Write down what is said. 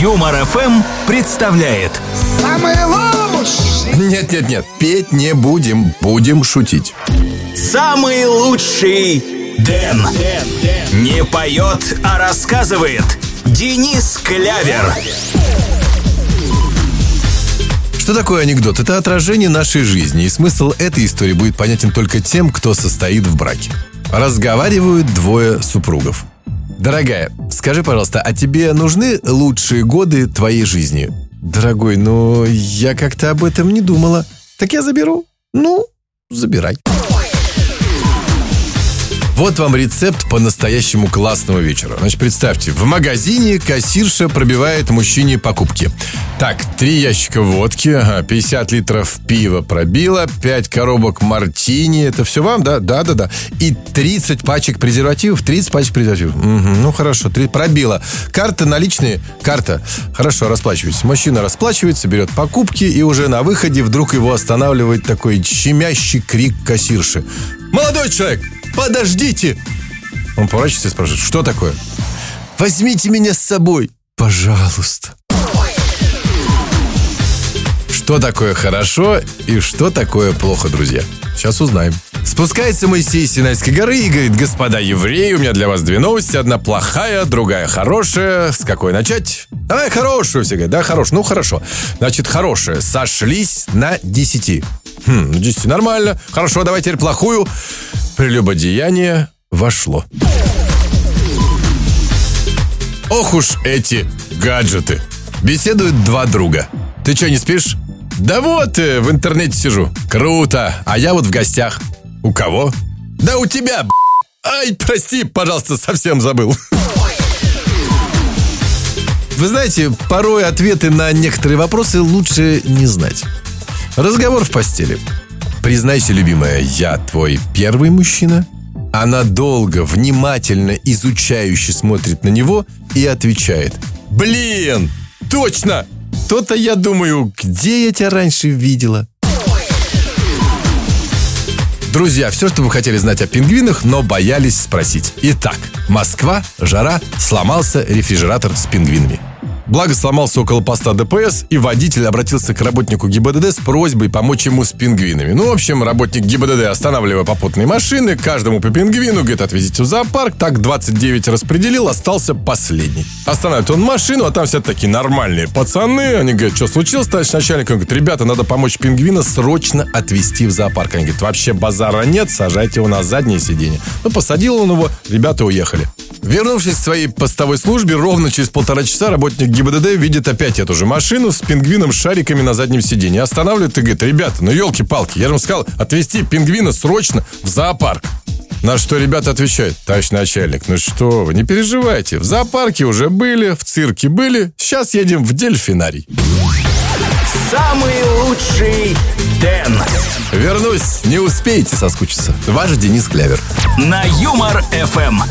Юмор ФМ представляет Самый лучший Нет-нет-нет, петь не будем, будем шутить. Самый лучший Дэн. Не поет, а рассказывает Денис Клявер. Что такое анекдот? Это отражение нашей жизни, и смысл этой истории будет понятен только тем, кто состоит в браке. Разговаривают двое супругов. Дорогая, скажи, пожалуйста, а тебе нужны лучшие годы твоей жизни? Дорогой, ну, я как-то об этом не думала. Так я заберу. Ну, забирай. Вот вам рецепт по-настоящему классного вечера. Значит, представьте, в магазине кассирша пробивает мужчине покупки. Так, три ящика водки, ага, 50 литров пива пробила, 5 коробок мартини. Это все вам, да? Да, да, да. И 30 пачек презервативов. 30 пачек презервативов. Мгм, ну, хорошо, три, пробила. Карта наличные? Карта. Хорошо, расплачивается. Мужчина расплачивается, берет покупки, и уже на выходе вдруг его останавливает такой щемящий крик кассирши. Молодой человек, подождите! Он поворачивается и спрашивает, что такое? Возьмите меня с собой, пожалуйста. Что такое хорошо и что такое плохо, друзья? Сейчас узнаем. Спускается Моисей с Синайской горы и говорит, господа евреи, у меня для вас две новости. Одна плохая, другая хорошая. С какой начать? Давай хорошую все говорят. Да, хорошую. Ну, хорошо. Значит, хорошая. Сошлись на десяти. Хм, ну, десяти нормально. Хорошо, давай теперь плохую. Прелюбодеяние вошло. Ох уж эти гаджеты. Беседуют два друга. Ты что, не спишь? Да вот, э, в интернете сижу. Круто. А я вот в гостях. У кого? Да у тебя, б***ь. Ай, прости, пожалуйста, совсем забыл. Вы знаете, порой ответы на некоторые вопросы лучше не знать. Разговор в постели. Признайся, любимая, я твой первый мужчина? Она долго, внимательно, изучающе смотрит на него и отвечает. Блин, точно! То-то я думаю, где я тебя раньше видела? Друзья, все, что вы хотели знать о пингвинах, но боялись спросить. Итак, Москва, жара, сломался рефрижератор с пингвинами. Благо сломался около поста ДПС, и водитель обратился к работнику ГИБДД с просьбой помочь ему с пингвинами. Ну, в общем, работник ГИБДД, останавливая попутные машины, каждому по пингвину, говорит, отвезите в зоопарк. Так 29 распределил, остался последний. Останавливает он машину, а там все такие нормальные пацаны. Они говорят, что случилось, товарищ начальник? Он говорит, ребята, надо помочь пингвина срочно отвезти в зоопарк. Они говорят, вообще базара нет, сажайте его на заднее сиденье. Ну, посадил он его, ребята уехали. Вернувшись к своей постовой службе, ровно через полтора часа работник ГИБДД видит опять эту же машину с пингвином с шариками на заднем сиденье. Останавливает и говорит, ребята, ну елки-палки, я же вам сказал, отвезти пингвина срочно в зоопарк. На что ребята отвечают, товарищ начальник, ну что вы, не переживайте, в зоопарке уже были, в цирке были, сейчас едем в дельфинарий. Самый лучший Дэн. Вернусь, не успеете соскучиться. Ваш Денис Клявер. На Юмор ФМ.